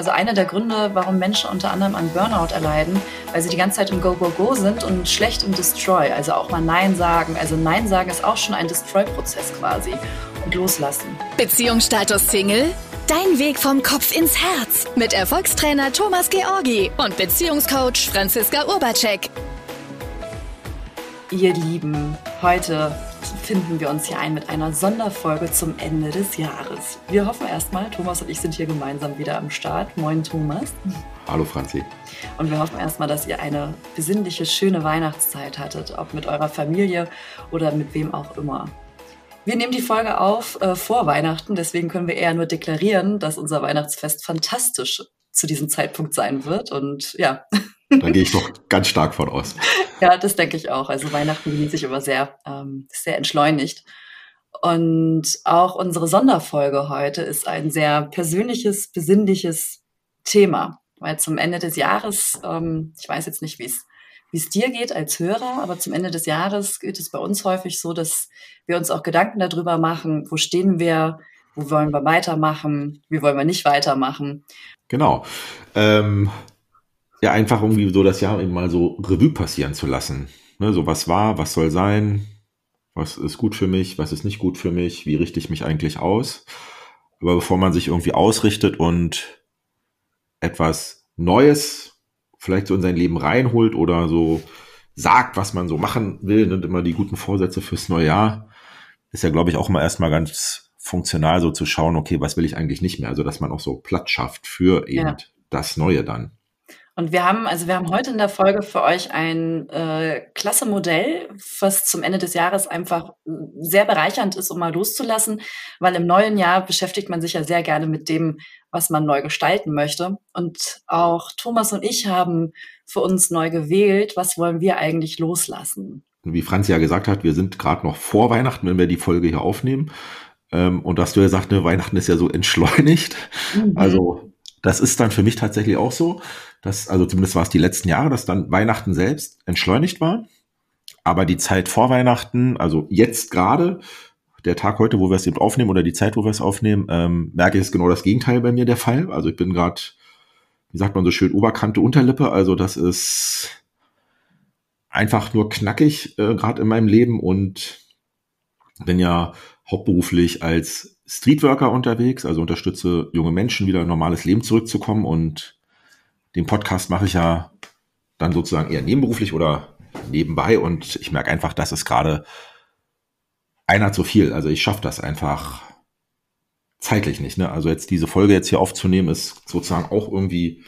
also einer der Gründe, warum Menschen unter anderem an Burnout erleiden, weil sie die ganze Zeit im Go-Go-Go sind und schlecht im Destroy, also auch mal Nein sagen. Also Nein sagen ist auch schon ein Destroy-Prozess quasi und loslassen. Beziehungsstatus Single? Dein Weg vom Kopf ins Herz mit Erfolgstrainer Thomas Georgi und Beziehungscoach Franziska Urbacek. Ihr Lieben, heute finden wir uns hier ein mit einer Sonderfolge zum Ende des Jahres. Wir hoffen erstmal, Thomas und ich sind hier gemeinsam wieder am Start. Moin Thomas. Hallo Franzi. Und wir hoffen erstmal, dass ihr eine besinnliche, schöne Weihnachtszeit hattet, ob mit eurer Familie oder mit wem auch immer. Wir nehmen die Folge auf äh, vor Weihnachten, deswegen können wir eher nur deklarieren, dass unser Weihnachtsfest fantastisch zu diesem Zeitpunkt sein wird. Und ja. Da gehe ich doch ganz stark von aus. ja, das denke ich auch. Also Weihnachten genieße ich immer sehr, ähm, sehr entschleunigt. Und auch unsere Sonderfolge heute ist ein sehr persönliches, besinnliches Thema. Weil zum Ende des Jahres, ähm, ich weiß jetzt nicht, wie es wie es dir geht als Hörer, aber zum Ende des Jahres geht es bei uns häufig so, dass wir uns auch Gedanken darüber machen, wo stehen wir, wo wollen wir weitermachen, wie wollen wir nicht weitermachen. Genau. Ähm, ja, einfach irgendwie so das Jahr eben mal so Revue passieren zu lassen. Ne, so was war, was soll sein, was ist gut für mich, was ist nicht gut für mich, wie richte ich mich eigentlich aus. Aber bevor man sich irgendwie ausrichtet und etwas Neues vielleicht so in sein Leben reinholt oder so sagt, was man so machen will, und immer die guten Vorsätze fürs neue Jahr, ist ja, glaube ich, auch immer erstmal ganz funktional so zu schauen, okay, was will ich eigentlich nicht mehr? Also, dass man auch so Platz schafft für eben ja. das Neue dann. Und wir haben, also wir haben heute in der Folge für euch ein äh, klasse Modell, was zum Ende des Jahres einfach sehr bereichernd ist, um mal loszulassen, weil im neuen Jahr beschäftigt man sich ja sehr gerne mit dem, was man neu gestalten möchte. Und auch Thomas und ich haben für uns neu gewählt, was wollen wir eigentlich loslassen. Wie Franz ja gesagt hat, wir sind gerade noch vor Weihnachten, wenn wir die Folge hier aufnehmen. Ähm, und dass du ja sagst, ne, Weihnachten ist ja so entschleunigt. Mhm. Also das ist dann für mich tatsächlich auch so, dass, also zumindest war es die letzten Jahre, dass dann Weihnachten selbst entschleunigt war. Aber die Zeit vor Weihnachten, also jetzt gerade, der Tag heute, wo wir es eben aufnehmen oder die Zeit, wo wir es aufnehmen, ähm, merke ich, ist genau das Gegenteil bei mir der Fall. Also ich bin gerade, wie sagt man so schön, Oberkante, Unterlippe. Also das ist einfach nur knackig äh, gerade in meinem Leben und bin ja hauptberuflich als Streetworker unterwegs, also unterstütze junge Menschen wieder ein normales Leben zurückzukommen und den Podcast mache ich ja dann sozusagen eher nebenberuflich oder nebenbei und ich merke einfach, dass es gerade einer zu viel. Also ich schaffe das einfach zeitlich nicht. Ne? Also jetzt diese Folge jetzt hier aufzunehmen, ist sozusagen auch irgendwie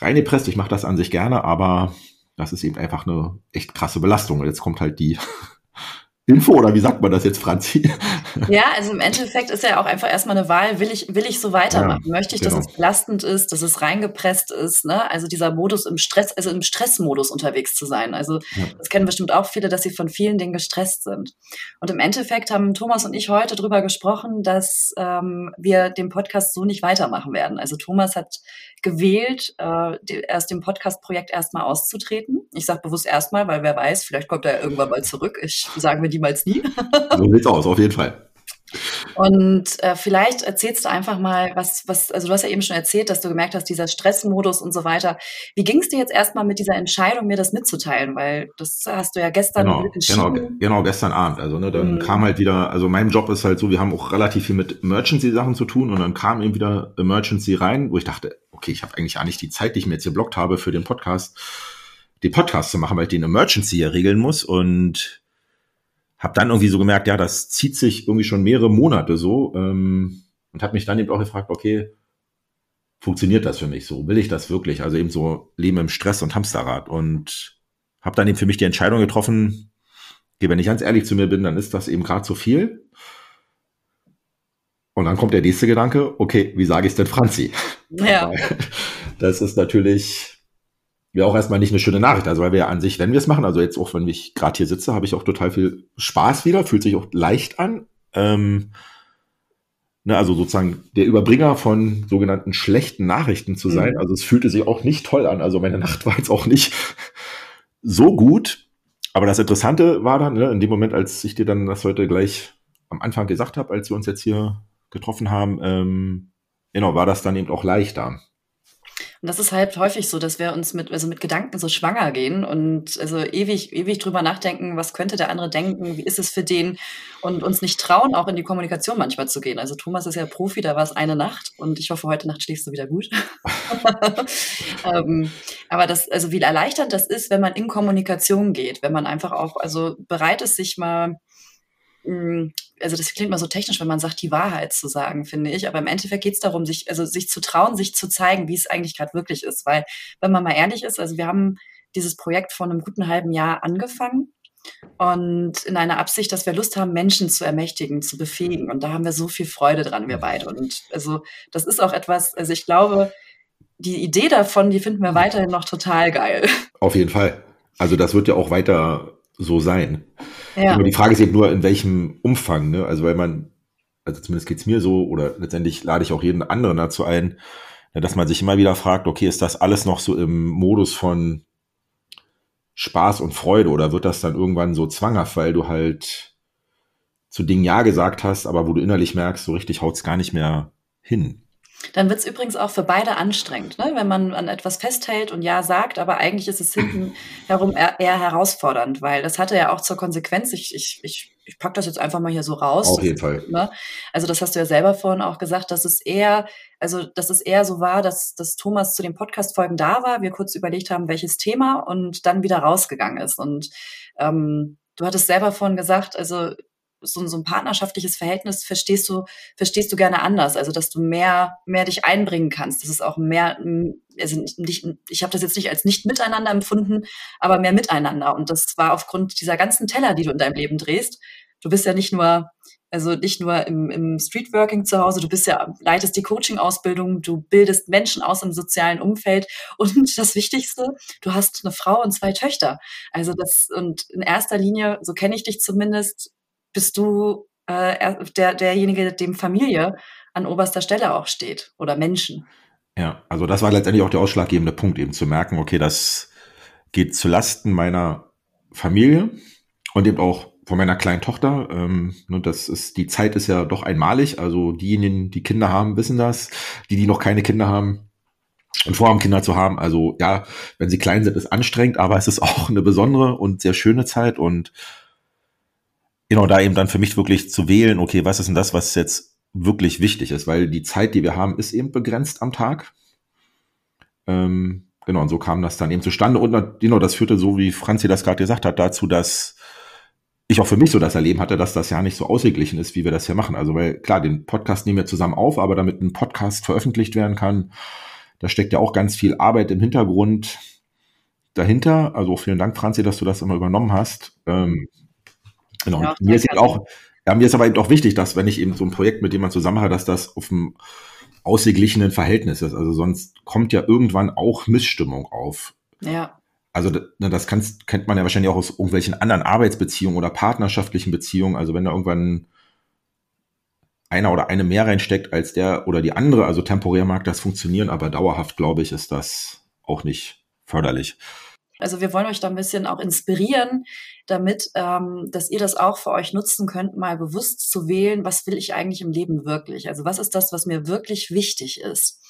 reingepresst. Ich mache das an sich gerne, aber das ist eben einfach eine echt krasse Belastung. Und jetzt kommt halt die Info oder wie sagt man das jetzt, Franzi? Ja, also im Endeffekt ist ja auch einfach erstmal eine Wahl, will ich, will ich so weitermachen? Ja, Möchte ich, genau. dass es belastend ist, dass es reingepresst ist, ne? Also dieser Modus im Stress, also im Stressmodus unterwegs zu sein. Also ja. das kennen bestimmt auch viele, dass sie von vielen Dingen gestresst sind. Und im Endeffekt haben Thomas und ich heute drüber gesprochen, dass ähm, wir den Podcast so nicht weitermachen werden. Also Thomas hat gewählt, äh, die, aus dem Podcast-Projekt erstmal auszutreten. Ich sage bewusst erstmal, weil wer weiß, vielleicht kommt er irgendwann mal zurück. Ich sagen wir niemals nie. so sieht's aus, auf jeden Fall. Und äh, vielleicht erzählst du einfach mal, was, was, also du hast ja eben schon erzählt, dass du gemerkt hast, dieser Stressmodus und so weiter. Wie ging es dir jetzt erstmal mit dieser Entscheidung, mir das mitzuteilen? Weil das hast du ja gestern genau, Genau, genau, gestern Abend. Also ne, dann mhm. kam halt wieder, also mein Job ist halt so, wir haben auch relativ viel mit Emergency-Sachen zu tun und dann kam eben wieder Emergency rein, wo ich dachte, okay, ich habe eigentlich gar nicht die Zeit, die ich mir jetzt geblockt habe für den Podcast, den Podcast zu machen, weil ich den Emergency hier regeln muss und habe dann irgendwie so gemerkt, ja, das zieht sich irgendwie schon mehrere Monate so ähm, und habe mich dann eben auch gefragt, okay, funktioniert das für mich so? Will ich das wirklich? Also eben so Leben im Stress und Hamsterrad und habe dann eben für mich die Entscheidung getroffen, okay, wenn ich ganz ehrlich zu mir bin, dann ist das eben gerade zu viel. Und dann kommt der nächste Gedanke, okay, wie sage ich es denn Franzi? Ja. Das ist natürlich ja auch erstmal nicht eine schöne Nachricht. Also weil wir ja an sich, wenn wir es machen, also jetzt auch wenn ich gerade hier sitze, habe ich auch total viel Spaß wieder, fühlt sich auch leicht an. Ähm, ne, also sozusagen der Überbringer von sogenannten schlechten Nachrichten zu sein. Mhm. Also es fühlte sich auch nicht toll an. Also meine Nacht war jetzt auch nicht so gut. Aber das Interessante war dann, ne, in dem Moment, als ich dir dann das heute gleich am Anfang gesagt habe, als wir uns jetzt hier getroffen haben, ähm, genau, war das dann eben auch leichter. Und das ist halt häufig so, dass wir uns mit, also mit Gedanken so schwanger gehen und also ewig, ewig drüber nachdenken, was könnte der andere denken, wie ist es für den und uns nicht trauen, auch in die Kommunikation manchmal zu gehen. Also Thomas ist ja Profi, da war es eine Nacht und ich hoffe, heute Nacht schläfst du wieder gut. ähm, aber das, also wie erleichternd das ist, wenn man in Kommunikation geht, wenn man einfach auch, also bereit ist, sich mal hm, also das klingt mal so technisch, wenn man sagt, die Wahrheit zu sagen, finde ich. Aber im Endeffekt geht es darum, sich, also sich zu trauen, sich zu zeigen, wie es eigentlich gerade wirklich ist. Weil, wenn man mal ehrlich ist, also wir haben dieses Projekt vor einem guten halben Jahr angefangen und in einer Absicht, dass wir Lust haben, Menschen zu ermächtigen, zu befähigen. Und da haben wir so viel Freude dran, wir beide. Und also das ist auch etwas, also ich glaube, die Idee davon, die finden wir weiterhin noch total geil. Auf jeden Fall. Also das wird ja auch weiter so sein. Ja. Aber die Frage ist eben nur, in welchem Umfang. Ne? Also weil man, also zumindest geht's mir so, oder letztendlich lade ich auch jeden anderen dazu ein, ne, dass man sich immer wieder fragt, okay, ist das alles noch so im Modus von Spaß und Freude oder wird das dann irgendwann so zwanghaft, weil du halt zu Dingen Ja gesagt hast, aber wo du innerlich merkst, so richtig haut's gar nicht mehr hin. Dann wird es übrigens auch für beide anstrengend, ne? wenn man an etwas festhält und ja sagt, aber eigentlich ist es hinten herum eher, herausfordernd, weil das hatte ja auch zur Konsequenz, ich, ich, ich, ich pack das jetzt einfach mal hier so raus. Auf jeden Fall. Ne? Also das hast du ja selber vorhin auch gesagt, dass es eher, also dass es eher so war, dass, dass Thomas zu den Podcast-Folgen da war, wir kurz überlegt haben, welches Thema und dann wieder rausgegangen ist. Und ähm, du hattest selber vorhin gesagt, also so, so ein partnerschaftliches Verhältnis verstehst du, verstehst du gerne anders. Also, dass du mehr, mehr dich einbringen kannst. Das ist auch mehr, also nicht, ich habe das jetzt nicht als nicht miteinander empfunden, aber mehr miteinander. Und das war aufgrund dieser ganzen Teller, die du in deinem Leben drehst. Du bist ja nicht nur, also nicht nur im, im Streetworking zu Hause, du bist ja, leitest die Coaching-Ausbildung, du bildest Menschen aus im sozialen Umfeld und das Wichtigste, du hast eine Frau und zwei Töchter. Also das, und in erster Linie, so kenne ich dich zumindest, bist du äh, der, derjenige, dem Familie an oberster Stelle auch steht oder Menschen. Ja, also das war letztendlich auch der ausschlaggebende Punkt, eben zu merken, okay, das geht zu Lasten meiner Familie und eben auch von meiner kleinen Tochter. Ähm, ne, das ist, die Zeit ist ja doch einmalig. Also diejenigen, die Kinder haben, wissen das. Die, die noch keine Kinder haben und vorhaben, Kinder zu haben. Also ja, wenn sie klein sind, ist anstrengend, aber es ist auch eine besondere und sehr schöne Zeit und genau da eben dann für mich wirklich zu wählen, okay, was ist denn das, was jetzt wirklich wichtig ist, weil die Zeit, die wir haben, ist eben begrenzt am Tag. Ähm, genau, und so kam das dann eben zustande. Und genau, das führte so, wie Franzi das gerade gesagt hat, dazu, dass ich auch für mich so das Erleben hatte, dass das ja nicht so ausgeglichen ist, wie wir das hier machen. Also, weil klar, den Podcast nehmen wir zusammen auf, aber damit ein Podcast veröffentlicht werden kann, da steckt ja auch ganz viel Arbeit im Hintergrund dahinter. Also vielen Dank, Franzi, dass du das immer übernommen hast. Ähm, Genau. Ja, mir ist auch, ja, mir ist aber eben auch wichtig, dass wenn ich eben so ein Projekt mit jemandem zusammen habe, dass das auf einem ausgeglichenen Verhältnis ist. Also sonst kommt ja irgendwann auch Missstimmung auf. Ja. Also ne, das kannst, kennt man ja wahrscheinlich auch aus irgendwelchen anderen Arbeitsbeziehungen oder partnerschaftlichen Beziehungen. Also wenn da irgendwann einer oder eine mehr reinsteckt als der oder die andere, also temporär mag das funktionieren, aber dauerhaft, glaube ich, ist das auch nicht förderlich. Also wir wollen euch da ein bisschen auch inspirieren, damit, ähm, dass ihr das auch für euch nutzen könnt, mal bewusst zu wählen, was will ich eigentlich im Leben wirklich? Also was ist das, was mir wirklich wichtig ist?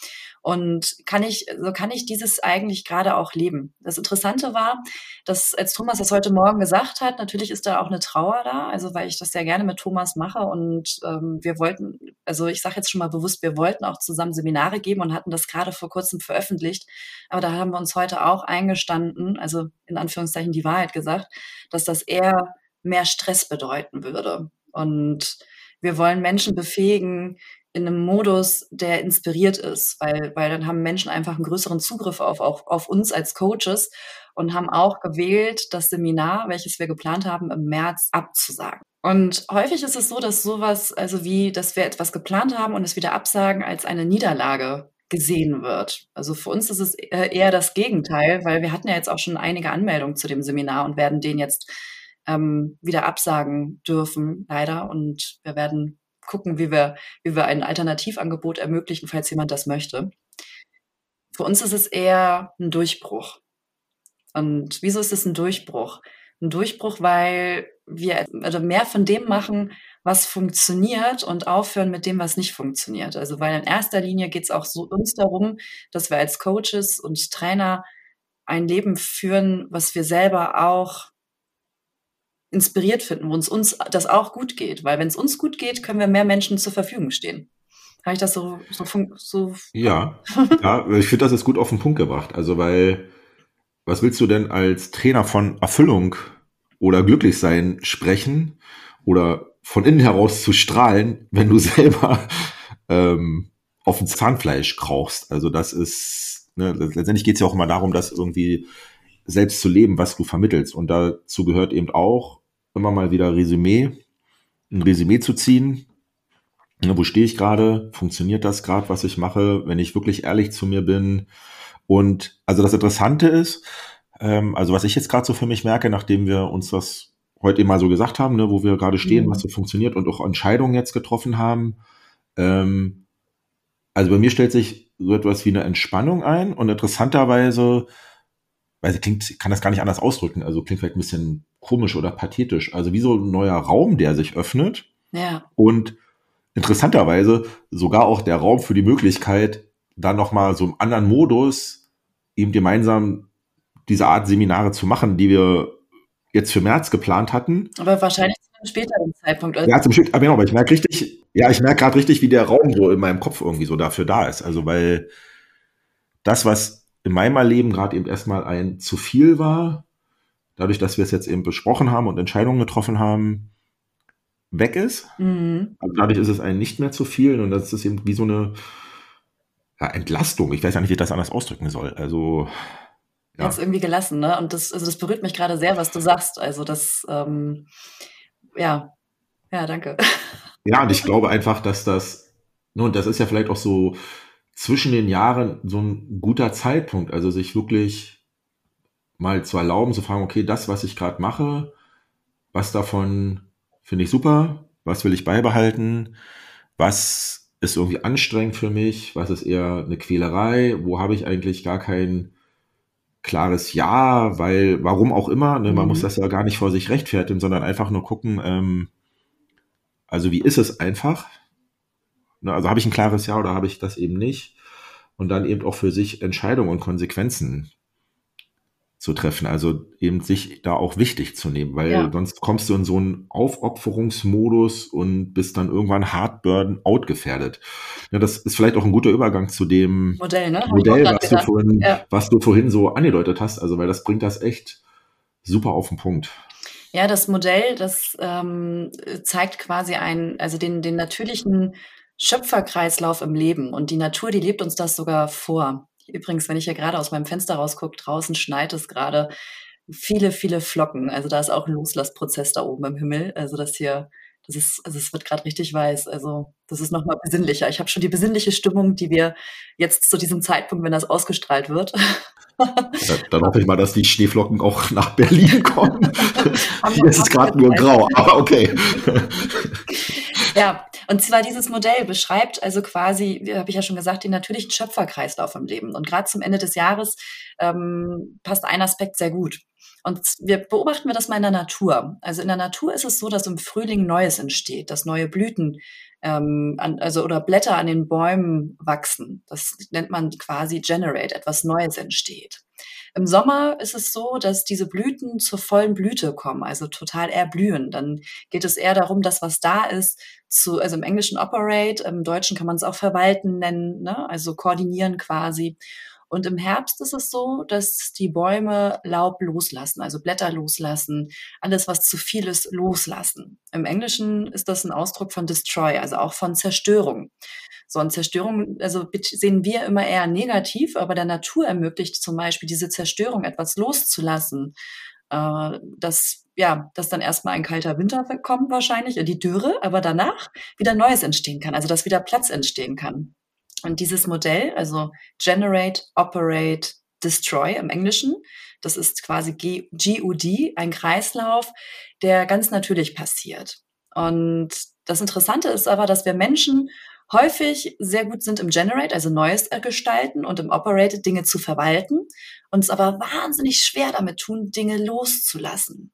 Und kann ich, so kann ich dieses eigentlich gerade auch leben. Das Interessante war, dass als Thomas das heute Morgen gesagt hat, natürlich ist da auch eine Trauer da, also weil ich das sehr gerne mit Thomas mache und ähm, wir wollten, also ich sage jetzt schon mal bewusst, wir wollten auch zusammen Seminare geben und hatten das gerade vor kurzem veröffentlicht, aber da haben wir uns heute auch eingestanden, also in Anführungszeichen die Wahrheit gesagt, dass das eher mehr Stress bedeuten würde. Und wir wollen Menschen befähigen, in einem Modus, der inspiriert ist, weil, weil dann haben Menschen einfach einen größeren Zugriff auf, auf, auf uns als Coaches und haben auch gewählt, das Seminar, welches wir geplant haben, im März abzusagen. Und häufig ist es so, dass sowas, also wie, dass wir etwas geplant haben und es wieder absagen, als eine Niederlage gesehen wird. Also für uns ist es äh, eher das Gegenteil, weil wir hatten ja jetzt auch schon einige Anmeldungen zu dem Seminar und werden den jetzt ähm, wieder absagen dürfen, leider. Und wir werden gucken, wie wir, wie wir ein Alternativangebot ermöglichen, falls jemand das möchte. Für uns ist es eher ein Durchbruch. Und wieso ist es ein Durchbruch? ein Durchbruch, weil wir also mehr von dem machen, was funktioniert und aufhören mit dem, was nicht funktioniert. Also weil in erster Linie geht es auch so uns darum, dass wir als Coaches und Trainer ein Leben führen, was wir selber auch inspiriert finden, wo uns, uns das auch gut geht. Weil wenn es uns gut geht, können wir mehr Menschen zur Verfügung stehen. Habe ich das so, so, so Ja, ja ich finde, das ist gut auf den Punkt gebracht. Also weil, was willst du denn als Trainer von Erfüllung oder Glücklichsein sprechen oder von innen heraus zu strahlen, wenn du selber ähm, auf dem Zahnfleisch krauchst? Also das ist, ne, letztendlich geht es ja auch immer darum, dass irgendwie selbst zu leben, was du vermittelst. Und dazu gehört eben auch immer mal wieder Resümee, ein Resümee zu ziehen. Ne, wo stehe ich gerade? Funktioniert das gerade, was ich mache? Wenn ich wirklich ehrlich zu mir bin. Und also das Interessante ist, ähm, also was ich jetzt gerade so für mich merke, nachdem wir uns das heute eben mal so gesagt haben, ne, wo wir gerade stehen, mhm. was so funktioniert und auch Entscheidungen jetzt getroffen haben. Ähm, also bei mir stellt sich so etwas wie eine Entspannung ein und interessanterweise weil sie klingt, kann das gar nicht anders ausdrücken. Also klingt vielleicht ein bisschen komisch oder pathetisch. Also wie so ein neuer Raum, der sich öffnet. Ja. Und interessanterweise sogar auch der Raum für die Möglichkeit, dann nochmal so im anderen Modus eben gemeinsam diese Art Seminare zu machen, die wir jetzt für März geplant hatten. Aber wahrscheinlich zu einem späteren Zeitpunkt. Also ja, zum späteren, aber genau, aber ich merke richtig, ja, ich merke gerade richtig, wie der Raum so in meinem Kopf irgendwie so dafür da ist. Also weil das, was in meinem Leben gerade eben erstmal ein zu viel war, dadurch, dass wir es jetzt eben besprochen haben und Entscheidungen getroffen haben, weg ist. Mhm. Also dadurch ist es ein nicht mehr zu viel und das ist eben wie so eine ja, Entlastung. Ich weiß ja nicht, wie ich das anders ausdrücken soll. Also ja. Jetzt irgendwie gelassen, ne? Und das, also das berührt mich gerade sehr, was du sagst. Also das, ähm, ja, ja, danke. Ja, und ich glaube einfach, dass das, nun, das ist ja vielleicht auch so zwischen den Jahren so ein guter Zeitpunkt, also sich wirklich mal zu erlauben, zu fragen, okay, das, was ich gerade mache, was davon finde ich super, was will ich beibehalten, was ist irgendwie anstrengend für mich, was ist eher eine Quälerei, wo habe ich eigentlich gar kein klares Ja, weil, warum auch immer, ne, man mhm. muss das ja gar nicht vor sich rechtfertigen, sondern einfach nur gucken, ähm, also wie ist es einfach, Ne, also habe ich ein klares Ja oder habe ich das eben nicht? Und dann eben auch für sich Entscheidungen und Konsequenzen zu treffen. Also eben sich da auch wichtig zu nehmen, weil ja. sonst kommst du in so einen Aufopferungsmodus und bist dann irgendwann hard burn out gefährdet. Ja, das ist vielleicht auch ein guter Übergang zu dem Modell, ne? Modell was, du vorhin, ja. was du vorhin so angedeutet hast. Also weil das bringt das echt super auf den Punkt. Ja, das Modell, das ähm, zeigt quasi einen, also den, den natürlichen Schöpferkreislauf im Leben und die Natur, die lebt uns das sogar vor. Übrigens, wenn ich hier gerade aus meinem Fenster rausgucke, draußen schneit es gerade viele, viele Flocken. Also da ist auch ein Loslassprozess da oben im Himmel. Also das hier, das ist, also es wird gerade richtig weiß. Also das ist nochmal besinnlicher. Ich habe schon die besinnliche Stimmung, die wir jetzt zu diesem Zeitpunkt, wenn das ausgestrahlt wird. Ja, dann hoffe ich mal, dass die Schneeflocken auch nach Berlin kommen. Hier ist es gerade nur grau, aber okay. Ja, und zwar dieses Modell beschreibt also quasi, habe ich ja schon gesagt, den natürlichen Schöpferkreislauf im Leben. Und gerade zum Ende des Jahres ähm, passt ein Aspekt sehr gut. Und wir beobachten wir das mal in der Natur. Also in der Natur ist es so, dass im Frühling Neues entsteht, dass neue Blüten ähm, an, also oder Blätter an den Bäumen wachsen. Das nennt man quasi Generate, etwas Neues entsteht. Im Sommer ist es so, dass diese Blüten zur vollen Blüte kommen, also total erblühen. Dann geht es eher darum, dass was da ist, zu, also im Englischen operate, im Deutschen kann man es auch verwalten nennen, ne? also koordinieren quasi. Und im Herbst ist es so, dass die Bäume Laub loslassen, also Blätter loslassen, alles, was zu viel ist, loslassen. Im Englischen ist das ein Ausdruck von Destroy, also auch von Zerstörung. So, und Zerstörung, also sehen wir immer eher negativ, aber der Natur ermöglicht zum Beispiel diese Zerstörung etwas loszulassen. Äh, dass, ja, dass dann erstmal ein kalter Winter kommt wahrscheinlich, die Dürre, aber danach wieder Neues entstehen kann, also dass wieder Platz entstehen kann. Und dieses Modell, also Generate, Operate, Destroy im Englischen, das ist quasi GUD, ein Kreislauf, der ganz natürlich passiert. Und das Interessante ist aber, dass wir Menschen häufig sehr gut sind im Generate, also Neues gestalten und im Operate Dinge zu verwalten, uns aber wahnsinnig schwer damit tun, Dinge loszulassen.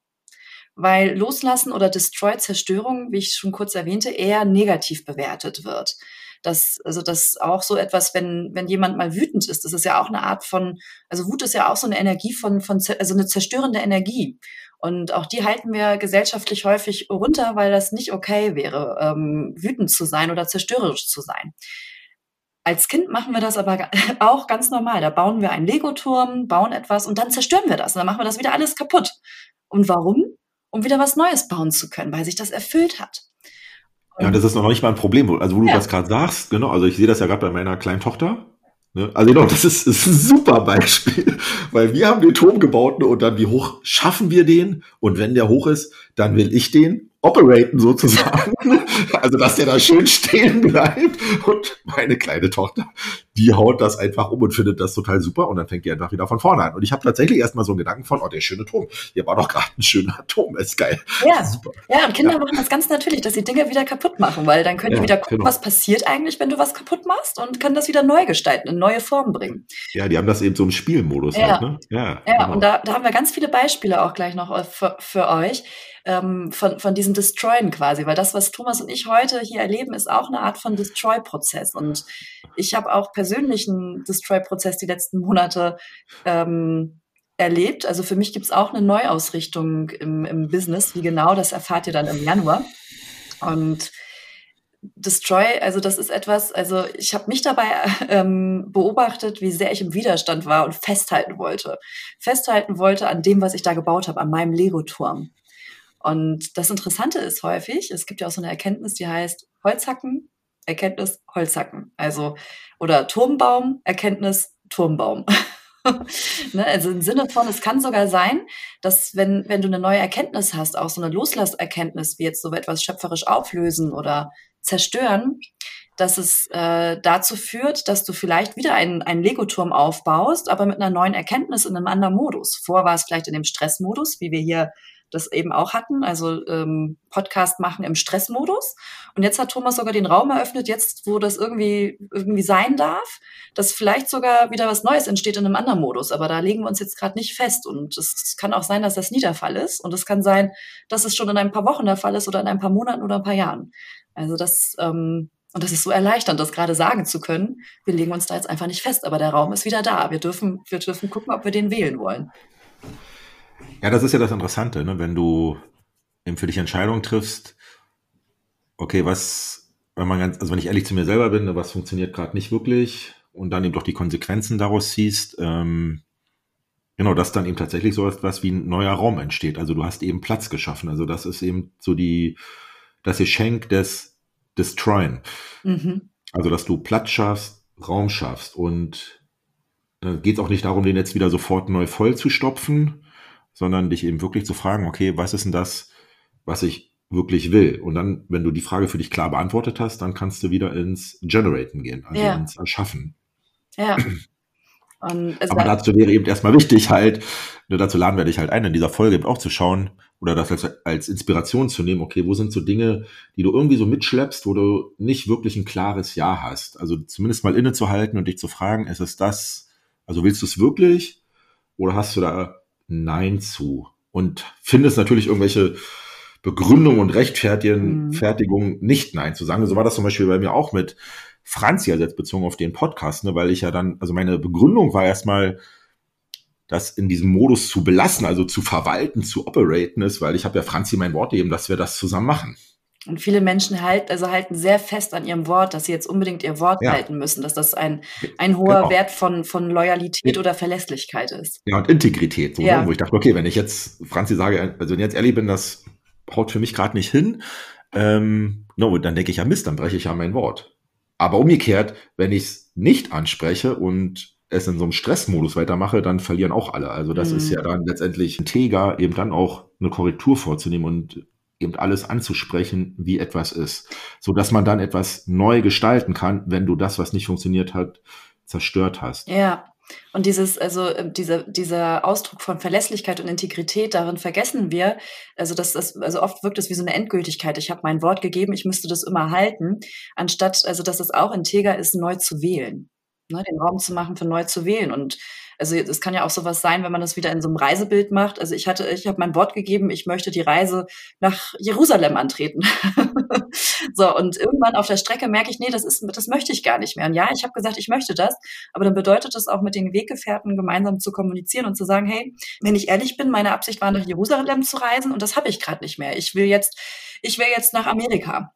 weil Loslassen oder Destroy, Zerstörung, wie ich schon kurz erwähnte, eher negativ bewertet wird. Das, also das auch so etwas, wenn, wenn jemand mal wütend ist, das ist ja auch eine Art von, also Wut ist ja auch so eine Energie von, von also eine zerstörende Energie. Und auch die halten wir gesellschaftlich häufig runter, weil das nicht okay wäre, ähm, wütend zu sein oder zerstörerisch zu sein. Als Kind machen wir das aber auch ganz normal. Da bauen wir einen Lego-Turm, bauen etwas und dann zerstören wir das. Und dann machen wir das wieder alles kaputt. Und warum? Um wieder was Neues bauen zu können, weil sich das erfüllt hat. Ja, das ist noch nicht mal ein Problem. Also, wo du ja. das gerade sagst, genau, also ich sehe das ja gerade bei meiner kleinen Tochter. Ne? Also genau, das ist, ist ein super Beispiel, weil wir haben den Turm gebaut ne, und dann, wie hoch schaffen wir den? Und wenn der hoch ist, dann will ich den operaten sozusagen. also, dass der da schön stehen bleibt. Und meine kleine Tochter, die haut das einfach um und findet das total super. Und dann fängt die einfach wieder von vorne an. Und ich habe tatsächlich erstmal so einen Gedanken von, oh, der schöne Turm. Hier war doch gerade ein schöner Turm. Ist geil. Ja, super. Ja, und Kinder ja. machen das ganz natürlich, dass sie Dinge wieder kaputt machen, weil dann können ja, die wieder gucken, genau. was passiert eigentlich, wenn du was kaputt machst und können das wieder neu gestalten, in neue Formen bringen. Ja, die haben das eben so im Spielmodus ja. halt, ne? Ja, ja genau. und da, da haben wir ganz viele Beispiele auch gleich noch äh, für, für euch ähm, von, von diesem Destroyen quasi, weil das, was Thomas und ich heute hier erleben, ist auch eine Art von Destroy-Prozess. Und ich habe auch persönlich einen Destroy-Prozess die letzten Monate ähm, erlebt. Also für mich gibt es auch eine Neuausrichtung im, im Business. Wie genau, das erfahrt ihr dann im Januar. Und Destroy, also das ist etwas, also ich habe mich dabei ähm, beobachtet, wie sehr ich im Widerstand war und festhalten wollte. Festhalten wollte an dem, was ich da gebaut habe, an meinem Lego-Turm. Und das Interessante ist häufig, es gibt ja auch so eine Erkenntnis, die heißt Holzhacken, Erkenntnis Holzhacken. Also, oder Turmbaum, Erkenntnis Turmbaum. ne, also im Sinne von, es kann sogar sein, dass wenn, wenn du eine neue Erkenntnis hast, auch so eine Loslasserkenntnis, wie jetzt so etwas schöpferisch auflösen oder zerstören, dass es äh, dazu führt, dass du vielleicht wieder einen, einen Lego-Turm aufbaust, aber mit einer neuen Erkenntnis in einem anderen Modus. Vor war es vielleicht in dem Stressmodus, wie wir hier das eben auch hatten, also ähm, Podcast machen im Stressmodus. Und jetzt hat Thomas sogar den Raum eröffnet, jetzt wo das irgendwie irgendwie sein darf, dass vielleicht sogar wieder was Neues entsteht in einem anderen Modus. Aber da legen wir uns jetzt gerade nicht fest. Und es kann auch sein, dass das nie der Fall ist. Und es kann sein, dass es schon in ein paar Wochen der Fall ist oder in ein paar Monaten oder ein paar Jahren. Also das ähm, und das ist so erleichternd, das gerade sagen zu können. Wir legen uns da jetzt einfach nicht fest, aber der Raum ist wieder da. Wir dürfen, wir dürfen gucken, ob wir den wählen wollen. Ja, das ist ja das Interessante, ne? wenn du eben für dich Entscheidungen triffst, okay, was, wenn man ganz, also wenn ich ehrlich zu mir selber bin, ne, was funktioniert gerade nicht wirklich und dann eben doch die Konsequenzen daraus ziehst, ähm, genau, dass dann eben tatsächlich so etwas wie ein neuer Raum entsteht. Also du hast eben Platz geschaffen. Also das ist eben so die, das Geschenk des Destroyen. Mhm. Also dass du Platz schaffst, Raum schaffst und da geht es auch nicht darum, den jetzt wieder sofort neu voll zu stopfen, sondern dich eben wirklich zu fragen, okay, was ist denn das, was ich wirklich will? Und dann, wenn du die Frage für dich klar beantwortet hast, dann kannst du wieder ins Generaten gehen, also ja. ins Erschaffen. Ja. Aber dazu wäre eben erstmal wichtig, halt, ne, dazu laden wir dich halt ein, in dieser Folge eben auch zu schauen oder das als, als Inspiration zu nehmen, okay, wo sind so Dinge, die du irgendwie so mitschleppst, wo du nicht wirklich ein klares Ja hast. Also zumindest mal innezuhalten und dich zu fragen, ist es das, also willst du es wirklich oder hast du da Nein zu und findest natürlich irgendwelche Begründungen und Rechtfertigungen, mhm. nicht Nein zu sagen. So war das zum Beispiel bei mir auch mit Franzi, also jetzt bezogen auf den Podcast, ne, weil ich ja dann, also meine Begründung war erstmal, das in diesem Modus zu belassen, also zu verwalten, zu operaten ist, weil ich habe ja Franzi mein Wort gegeben, dass wir das zusammen machen. Und viele Menschen halten, also halten sehr fest an ihrem Wort, dass sie jetzt unbedingt ihr Wort ja. halten müssen, dass das ein, ein hoher genau. Wert von, von Loyalität ja. oder Verlässlichkeit ist. Ja, und Integrität. So, ne, ja. Wo ich dachte, okay, wenn ich jetzt Franzi sage, also wenn ich jetzt ehrlich bin, das haut für mich gerade nicht hin, ähm, no, dann denke ich ja Mist, dann breche ich ja mein Wort. Aber umgekehrt, wenn ich es nicht anspreche und es in so einem Stressmodus weitermache, dann verlieren auch alle. Also das mhm. ist ja dann letztendlich integer, eben dann auch eine Korrektur vorzunehmen und eben alles anzusprechen, wie etwas ist, so dass man dann etwas neu gestalten kann, wenn du das, was nicht funktioniert hat, zerstört hast. Ja. Und dieses, also ähm, dieser, dieser Ausdruck von Verlässlichkeit und Integrität, darin vergessen wir, also das, das also oft wirkt es wie so eine Endgültigkeit. Ich habe mein Wort gegeben, ich müsste das immer halten, anstatt, also dass es auch integer ist, neu zu wählen. Ne, den Raum zu machen für neu zu wählen. Und also es kann ja auch sowas sein, wenn man das wieder in so einem Reisebild macht. Also ich hatte, ich habe mein Wort gegeben, ich möchte die Reise nach Jerusalem antreten. so, und irgendwann auf der Strecke merke ich, nee, das ist, das möchte ich gar nicht mehr. Und ja, ich habe gesagt, ich möchte das, aber dann bedeutet es auch mit den Weggefährten gemeinsam zu kommunizieren und zu sagen, hey, wenn ich ehrlich bin, meine Absicht war, nach Jerusalem zu reisen und das habe ich gerade nicht mehr. Ich will jetzt, ich will jetzt nach Amerika.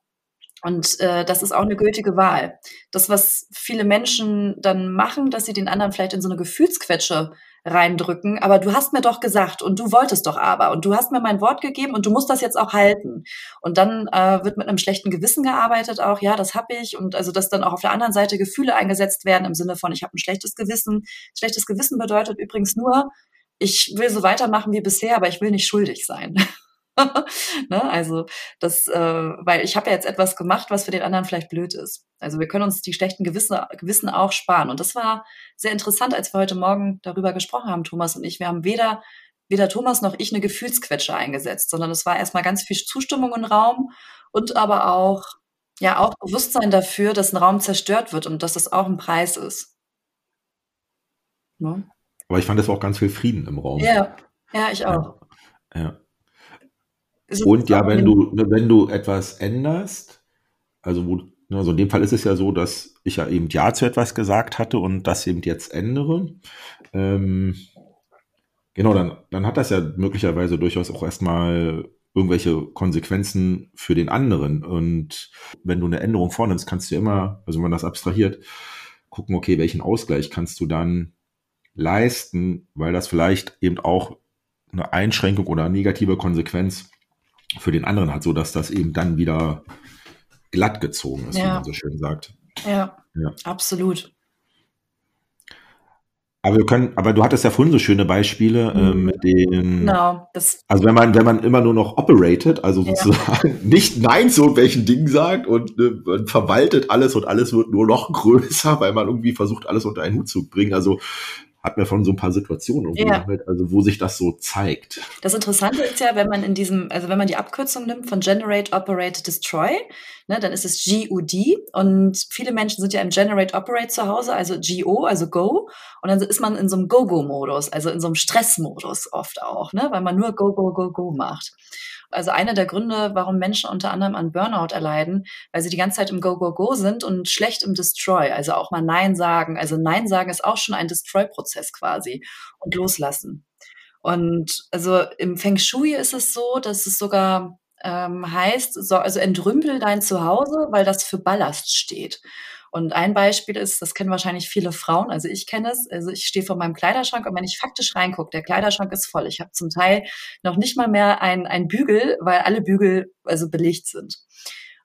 Und äh, das ist auch eine gültige Wahl. Das, was viele Menschen dann machen, dass sie den anderen vielleicht in so eine Gefühlsquetsche reindrücken, aber du hast mir doch gesagt und du wolltest doch aber und du hast mir mein Wort gegeben und du musst das jetzt auch halten. Und dann äh, wird mit einem schlechten Gewissen gearbeitet auch, ja, das habe ich und also dass dann auch auf der anderen Seite Gefühle eingesetzt werden im Sinne von ich habe ein schlechtes Gewissen. Schlechtes Gewissen bedeutet übrigens nur, ich will so weitermachen wie bisher, aber ich will nicht schuldig sein. ne? Also das, äh, weil ich habe ja jetzt etwas gemacht, was für den anderen vielleicht blöd ist. Also wir können uns die schlechten Gewissen, Gewissen auch sparen. Und das war sehr interessant, als wir heute Morgen darüber gesprochen haben, Thomas und ich. Wir haben weder weder Thomas noch ich eine Gefühlsquetsche eingesetzt, sondern es war erstmal ganz viel Zustimmung im Raum und aber auch ja auch Bewusstsein dafür, dass ein Raum zerstört wird und dass das auch ein Preis ist. Ne? Aber ich fand es auch ganz viel Frieden im Raum. Ja, ja, ich auch. Ja. ja. Und ja, wenn du, wenn du etwas änderst, also wo, also in dem Fall ist es ja so, dass ich ja eben Ja zu etwas gesagt hatte und das eben jetzt ändere. Ähm, genau, dann, dann hat das ja möglicherweise durchaus auch erstmal irgendwelche Konsequenzen für den anderen. Und wenn du eine Änderung vornimmst, kannst du immer, also wenn man das abstrahiert, gucken, okay, welchen Ausgleich kannst du dann leisten, weil das vielleicht eben auch eine Einschränkung oder eine negative Konsequenz für den anderen hat, so dass das eben dann wieder glatt gezogen ist, ja. wie man so schön sagt. Ja, ja. absolut. Aber wir können, aber du hattest ja vorhin so schöne Beispiele äh, mhm. mit den. Genau. Das also wenn man, wenn man immer nur noch operated, also sozusagen ja. nicht Nein zu welchen Dingen sagt und äh, man verwaltet alles und alles wird nur noch größer, weil man irgendwie versucht, alles unter einen Hut zu bringen. Also hat mir von so ein paar Situationen ja. also wo sich das so zeigt. Das Interessante ist ja, wenn man in diesem, also wenn man die Abkürzung nimmt von Generate, Operate, Destroy, ne, dann ist es GUD und viele Menschen sind ja im Generate, Operate zu Hause, also GO, also Go und dann ist man in so einem Go-Go-Modus, also in so einem Stressmodus oft auch, ne, weil man nur Go, Go, Go, Go macht. Also einer der Gründe, warum Menschen unter anderem an Burnout erleiden, weil sie die ganze Zeit im Go, Go, Go sind und schlecht im Destroy, also auch mal Nein sagen. Also Nein sagen ist auch schon ein Destroy-Prozess quasi und loslassen. Und also im Feng Shui ist es so, dass es sogar ähm, heißt, so, also entrümpel dein Zuhause, weil das für Ballast steht. Und ein Beispiel ist, das kennen wahrscheinlich viele Frauen, also ich kenne es, also ich stehe vor meinem Kleiderschrank und wenn ich faktisch reingucke, der Kleiderschrank ist voll. Ich habe zum Teil noch nicht mal mehr ein, ein Bügel, weil alle Bügel also belegt sind.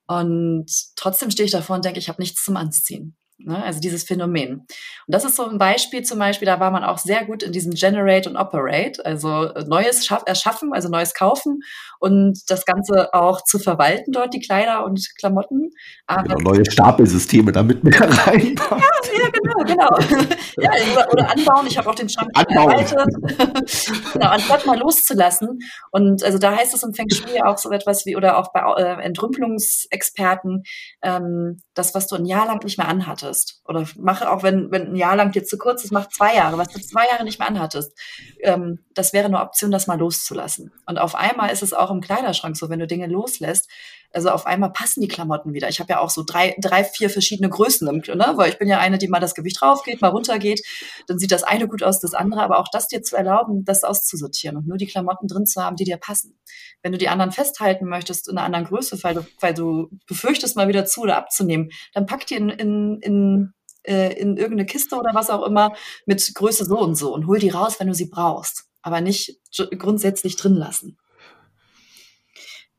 Und trotzdem stehe ich davor und denke, ich habe nichts zum Anziehen. Ne? Also dieses Phänomen. Und das ist so ein Beispiel zum Beispiel, da war man auch sehr gut in diesem Generate und Operate, also äh, Neues erschaffen, also Neues kaufen und das Ganze auch zu verwalten dort, die Kleider und Klamotten. Aber genau, neue Stapelsysteme damit mehr rein. Ja, ja, genau, genau. ja, oder anbauen, ich habe auch den Schrank erweitert. genau, anstatt mal loszulassen. Und also da heißt es im Feng Shui auch so etwas wie, oder auch bei äh, Entrümpelungsexperten, ähm, das, was du ein Jahr lang nicht mehr anhattest anhattest. Oder mache auch, wenn, wenn ein Jahr lang dir zu kurz ist, mach zwei Jahre, was du zwei Jahre nicht mehr anhattest. Ähm, das wäre eine Option, das mal loszulassen. Und auf einmal ist es auch im Kleiderschrank so, wenn du Dinge loslässt, also auf einmal passen die Klamotten wieder. Ich habe ja auch so drei, drei, vier verschiedene Größen, ne? weil ich bin ja eine, die mal das Gewicht raufgeht, mal runtergeht. Dann sieht das eine gut aus, das andere, aber auch das dir zu erlauben, das auszusortieren und nur die Klamotten drin zu haben, die dir passen. Wenn du die anderen festhalten möchtest in einer anderen Größe, weil du, weil du befürchtest, mal wieder zu oder abzunehmen, dann pack die in, in, in äh, in irgendeine Kiste oder was auch immer mit Größe so und so und hol die raus, wenn du sie brauchst, aber nicht grundsätzlich drin lassen.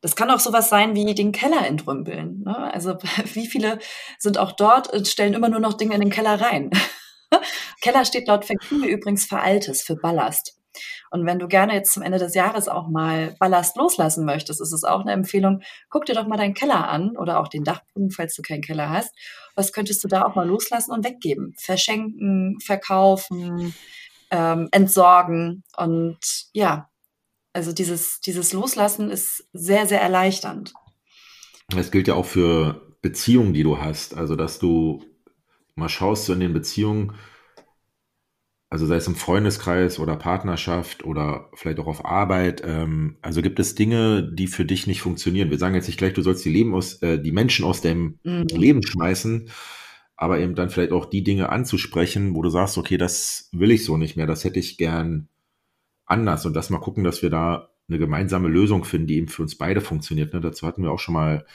Das kann auch sowas sein wie den Keller entrümpeln. Ne? Also wie viele sind auch dort und stellen immer nur noch Dinge in den Keller rein. Keller steht laut Verkühe übrigens für Altes, für Ballast. Und wenn du gerne jetzt zum Ende des Jahres auch mal Ballast loslassen möchtest, ist es auch eine Empfehlung, guck dir doch mal deinen Keller an oder auch den Dachboden, falls du keinen Keller hast. Was könntest du da auch mal loslassen und weggeben? Verschenken, verkaufen, ähm, entsorgen und ja, also dieses, dieses Loslassen ist sehr, sehr erleichternd. Das gilt ja auch für Beziehungen, die du hast. Also, dass du mal schaust, so in den Beziehungen, also sei es im Freundeskreis oder Partnerschaft oder vielleicht auch auf Arbeit, ähm, also gibt es Dinge, die für dich nicht funktionieren. Wir sagen jetzt nicht gleich, du sollst die Leben aus, äh, die Menschen aus dem mhm. Leben schmeißen, aber eben dann vielleicht auch die Dinge anzusprechen, wo du sagst, okay, das will ich so nicht mehr, das hätte ich gern anders und das mal gucken, dass wir da eine gemeinsame Lösung finden, die eben für uns beide funktioniert. Ne? Dazu hatten wir auch schon mal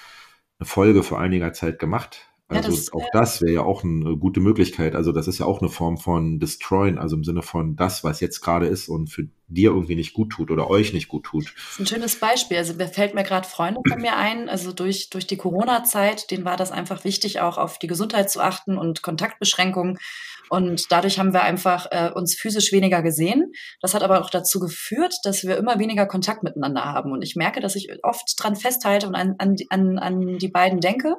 eine Folge vor einiger Zeit gemacht. Also ja, das, auch das wäre ja auch eine gute Möglichkeit. Also das ist ja auch eine Form von Destroyen, also im Sinne von das, was jetzt gerade ist und für dir irgendwie nicht gut tut oder euch nicht gut tut. Das ist ein schönes Beispiel. Also mir fällt mir gerade Freunde von mir ein, also durch, durch die Corona-Zeit, denen war das einfach wichtig, auch auf die Gesundheit zu achten und Kontaktbeschränkungen. Und dadurch haben wir einfach äh, uns physisch weniger gesehen. Das hat aber auch dazu geführt, dass wir immer weniger Kontakt miteinander haben. Und ich merke, dass ich oft dran festhalte und an, an, an, an die beiden denke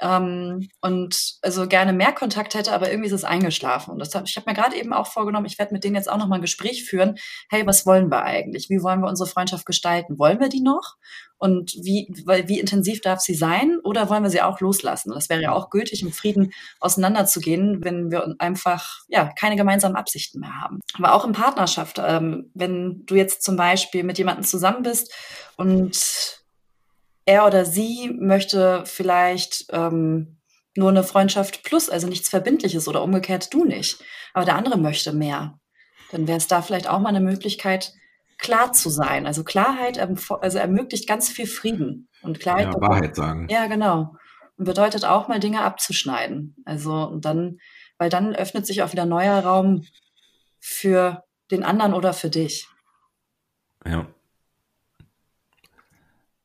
ähm, und also gerne mehr Kontakt hätte, aber irgendwie ist es eingeschlafen. Und das ich habe mir gerade eben auch vorgenommen, ich werde mit denen jetzt auch nochmal ein Gespräch führen. Hey, was wollen wir eigentlich? Wie wollen wir unsere Freundschaft gestalten? Wollen wir die noch? Und wie, wie intensiv darf sie sein? Oder wollen wir sie auch loslassen? Das wäre ja auch gültig, im Frieden auseinanderzugehen, wenn wir einfach ja keine gemeinsamen Absichten mehr haben. Aber auch in Partnerschaft, ähm, wenn du jetzt zum Beispiel mit jemandem zusammen bist und er oder sie möchte vielleicht ähm, nur eine Freundschaft plus, also nichts Verbindliches oder umgekehrt du nicht. Aber der andere möchte mehr. Dann wäre es da vielleicht auch mal eine Möglichkeit, klar zu sein. Also Klarheit also ermöglicht ganz viel Frieden. Und Klarheit. Ja, Wahrheit sagen. Ja, genau. Und bedeutet auch mal Dinge abzuschneiden. Also, und dann, weil dann öffnet sich auch wieder neuer Raum für den anderen oder für dich. Ja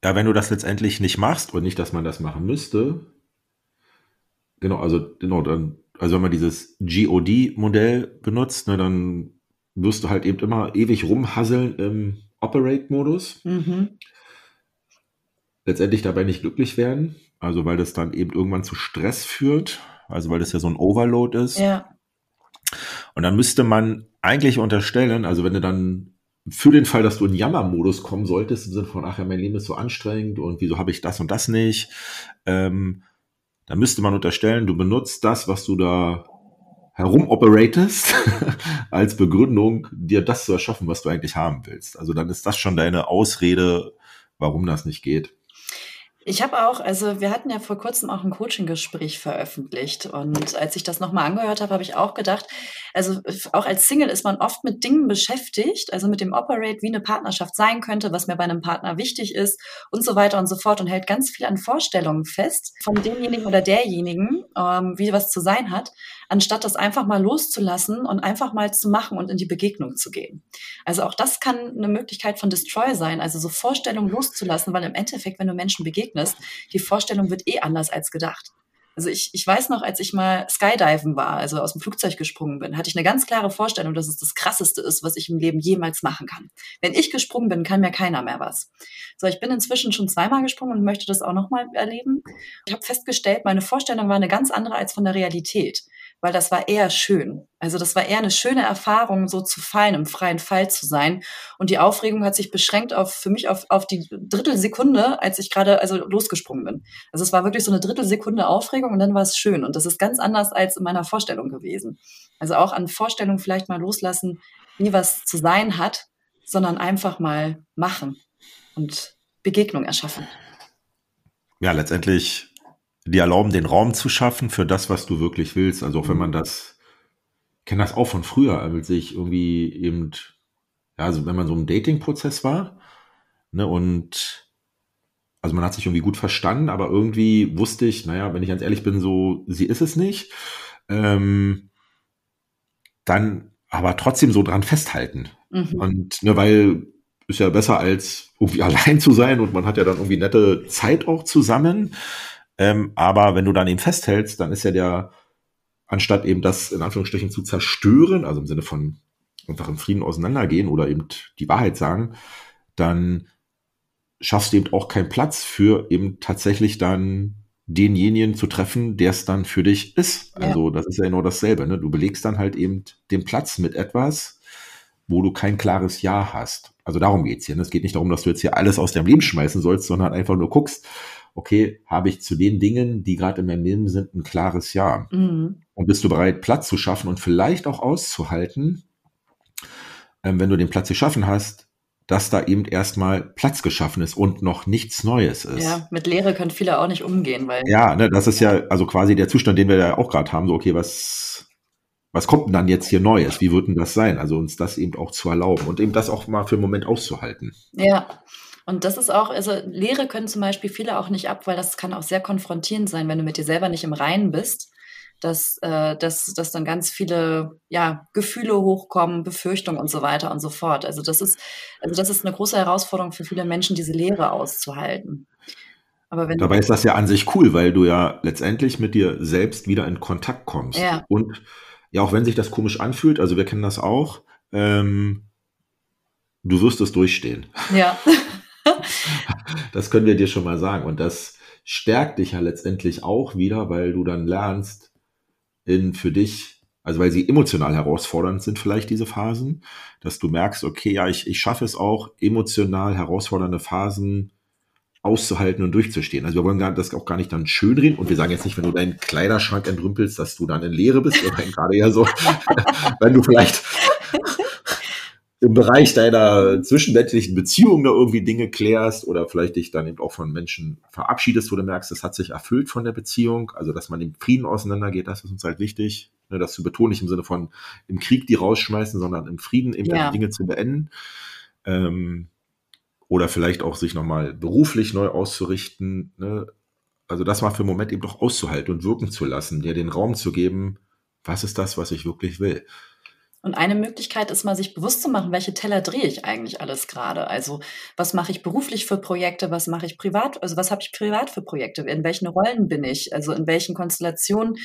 ja, wenn du das letztendlich nicht machst und nicht, dass man das machen müsste, genau, also genau, dann, also wenn man dieses GOD-Modell benutzt, ne, dann wirst du halt eben immer ewig rumhasseln im Operate-Modus. Mhm. Letztendlich dabei nicht glücklich werden, also weil das dann eben irgendwann zu Stress führt, also weil das ja so ein Overload ist. Ja. Und dann müsste man eigentlich unterstellen, also wenn du dann für den Fall, dass du in Jammermodus kommen solltest, im Sinne von, ach ja, mein Leben ist so anstrengend und wieso habe ich das und das nicht, ähm, da müsste man unterstellen, du benutzt das, was du da herumoperatest, als Begründung, dir das zu erschaffen, was du eigentlich haben willst. Also dann ist das schon deine Ausrede, warum das nicht geht. Ich habe auch, also wir hatten ja vor kurzem auch ein Coaching-Gespräch veröffentlicht und als ich das nochmal angehört habe, habe ich auch gedacht, also auch als Single ist man oft mit Dingen beschäftigt, also mit dem Operate, wie eine Partnerschaft sein könnte, was mir bei einem Partner wichtig ist und so weiter und so fort und hält ganz viel an Vorstellungen fest von demjenigen oder derjenigen, ähm, wie was zu sein hat, anstatt das einfach mal loszulassen und einfach mal zu machen und in die Begegnung zu gehen. Also auch das kann eine Möglichkeit von Destroy sein, also so Vorstellungen loszulassen, weil im Endeffekt, wenn du Menschen begegnest. Die Vorstellung wird eh anders als gedacht. Also ich, ich weiß noch, als ich mal Skydiven war, also aus dem Flugzeug gesprungen bin, hatte ich eine ganz klare Vorstellung, dass es das Krasseste ist, was ich im Leben jemals machen kann. Wenn ich gesprungen bin, kann mir keiner mehr was. So, ich bin inzwischen schon zweimal gesprungen und möchte das auch nochmal erleben. Ich habe festgestellt, meine Vorstellung war eine ganz andere als von der Realität weil das war eher schön. Also das war eher eine schöne Erfahrung, so zu fallen, im freien Fall zu sein. Und die Aufregung hat sich beschränkt auf, für mich auf, auf die Drittelsekunde, als ich gerade also losgesprungen bin. Also es war wirklich so eine Drittelsekunde Aufregung und dann war es schön. Und das ist ganz anders als in meiner Vorstellung gewesen. Also auch an Vorstellungen vielleicht mal loslassen, wie was zu sein hat, sondern einfach mal machen und Begegnung erschaffen. Ja, letztendlich dir erlauben, den Raum zu schaffen für das, was du wirklich willst. Also auch wenn man das, ich kenne das auch von früher, als ich irgendwie eben, ja, also wenn man so im Dating-Prozess war, ne, und also man hat sich irgendwie gut verstanden, aber irgendwie wusste ich, naja, wenn ich ganz ehrlich bin, so, sie ist es nicht. Ähm, dann aber trotzdem so dran festhalten. Mhm. Und ne, weil ist ja besser als irgendwie allein zu sein und man hat ja dann irgendwie nette Zeit auch zusammen. Ähm, aber wenn du dann eben festhältst, dann ist ja der, anstatt eben das in Anführungsstrichen zu zerstören, also im Sinne von einfach im Frieden auseinandergehen oder eben die Wahrheit sagen, dann schaffst du eben auch keinen Platz für eben tatsächlich dann denjenigen zu treffen, der es dann für dich ist. Also ja. das ist ja genau dasselbe. Ne? Du belegst dann halt eben den Platz mit etwas, wo du kein klares Ja hast. Also darum geht's hier. Ne? Es geht nicht darum, dass du jetzt hier alles aus deinem Leben schmeißen sollst, sondern einfach nur guckst, okay, habe ich zu den Dingen, die gerade in meinem Leben sind, ein klares Ja? Mhm. Und bist du bereit, Platz zu schaffen und vielleicht auch auszuhalten, ähm, wenn du den Platz geschaffen hast, dass da eben erstmal Platz geschaffen ist und noch nichts Neues ist. Ja, mit Leere können viele auch nicht umgehen, weil. Ja, ne, das ist ja also quasi der Zustand, den wir ja auch gerade haben. So, okay, was, was kommt denn dann jetzt hier Neues? Wie wird denn das sein? Also uns das eben auch zu erlauben und eben das auch mal für einen Moment auszuhalten. Ja. Und das ist auch, also Lehre können zum Beispiel viele auch nicht ab, weil das kann auch sehr konfrontierend sein, wenn du mit dir selber nicht im Reinen bist dass, äh, dass, dass dann ganz viele ja, Gefühle hochkommen, Befürchtungen und so weiter und so fort. Also das ist, also das ist eine große Herausforderung für viele Menschen, diese Lehre auszuhalten. Dabei ist das ja an sich cool, weil du ja letztendlich mit dir selbst wieder in Kontakt kommst. Ja. Und ja, auch wenn sich das komisch anfühlt, also wir kennen das auch, ähm, du wirst es durchstehen. Ja. das können wir dir schon mal sagen. Und das stärkt dich ja letztendlich auch wieder, weil du dann lernst, in für dich, also weil sie emotional herausfordernd sind, vielleicht diese Phasen, dass du merkst, okay, ja, ich, ich schaffe es auch, emotional herausfordernde Phasen auszuhalten und durchzustehen. Also wir wollen das auch gar nicht dann schönreden und wir sagen jetzt nicht, wenn du deinen Kleiderschrank entrümpelst, dass du dann in Leere bist. Wir gerade ja so, wenn du vielleicht im Bereich deiner zwischenmenschlichen Beziehung da irgendwie Dinge klärst oder vielleicht dich dann eben auch von Menschen verabschiedest, wo du merkst, das hat sich erfüllt von der Beziehung, also dass man im Frieden auseinandergeht, das ist uns halt wichtig, ne, das zu betonen, nicht im Sinne von im Krieg die rausschmeißen, sondern im Frieden eben ja. Dinge zu beenden. Ähm, oder vielleicht auch sich nochmal beruflich neu auszurichten. Ne? Also das mal für einen Moment eben doch auszuhalten und wirken zu lassen, dir den Raum zu geben, was ist das, was ich wirklich will. Und eine Möglichkeit ist mal, sich bewusst zu machen, welche Teller drehe ich eigentlich alles gerade? Also was mache ich beruflich für Projekte, was mache ich privat, also was habe ich privat für Projekte, in welchen Rollen bin ich, also in welchen Konstellationen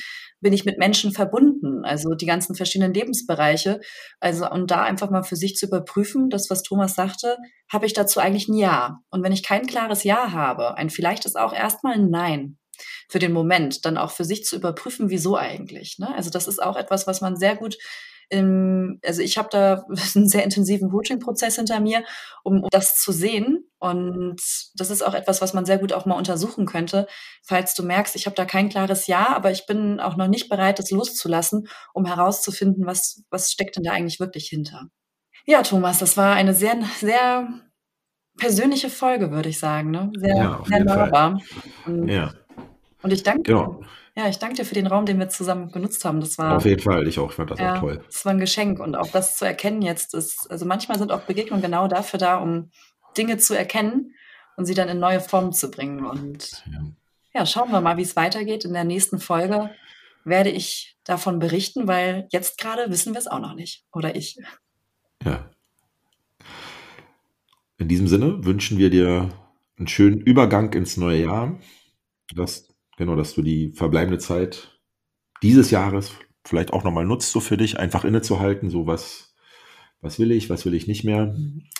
bin ich mit Menschen verbunden, also die ganzen verschiedenen Lebensbereiche. Also und da einfach mal für sich zu überprüfen, das, was Thomas sagte, habe ich dazu eigentlich ein Ja. Und wenn ich kein klares Ja habe, ein vielleicht ist auch erstmal ein Nein für den Moment, dann auch für sich zu überprüfen, wieso eigentlich. Ne? Also das ist auch etwas, was man sehr gut im, also ich habe da einen sehr intensiven Coaching-Prozess hinter mir, um, um das zu sehen. Und das ist auch etwas, was man sehr gut auch mal untersuchen könnte, falls du merkst, ich habe da kein klares Ja, aber ich bin auch noch nicht bereit, das loszulassen, um herauszufinden, was, was steckt denn da eigentlich wirklich hinter. Ja, Thomas, das war eine sehr, sehr persönliche Folge, würde ich sagen. Ne? Sehr, ja, sehr nahbar. Und, ja. und ich danke genau. Ja, ich danke dir für den Raum, den wir zusammen genutzt haben. Das war auf jeden Fall, ich auch, ich fand das ja, auch toll. Das war ein Geschenk und auch das zu erkennen jetzt ist, also manchmal sind auch Begegnungen genau dafür da, um Dinge zu erkennen und sie dann in neue Formen zu bringen. Und ja, ja schauen wir mal, wie es weitergeht. In der nächsten Folge werde ich davon berichten, weil jetzt gerade wissen wir es auch noch nicht. Oder ich. Ja. In diesem Sinne wünschen wir dir einen schönen Übergang ins neue Jahr. Dass Genau, dass du die verbleibende Zeit dieses Jahres vielleicht auch nochmal nutzt, so für dich, einfach innezuhalten, so was, was will ich, was will ich nicht mehr.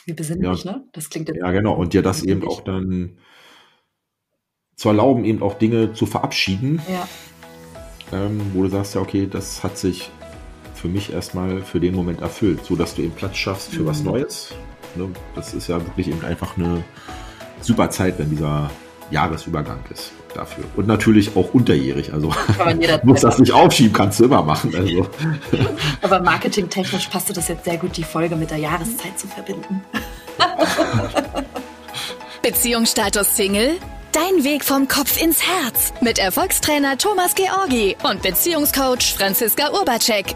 Wie besinnlich, ja. ne? Das klingt jetzt Ja, genau. Und dir das eben auch dann zu erlauben, eben auch Dinge zu verabschieden. Ja. Ähm, wo du sagst, ja, okay, das hat sich für mich erstmal für den Moment erfüllt, so dass du eben Platz schaffst für mhm. was Neues. Ne? Das ist ja wirklich eben einfach eine super Zeit, wenn dieser Jahresübergang ist dafür. Und natürlich auch unterjährig. Also muss das nicht aufschieben, kannst du immer machen. Also. Aber marketingtechnisch passte das jetzt sehr gut, die Folge mit der Jahreszeit zu verbinden. Beziehungsstatus Single? Dein Weg vom Kopf ins Herz mit Erfolgstrainer Thomas Georgi und Beziehungscoach Franziska Urbacek.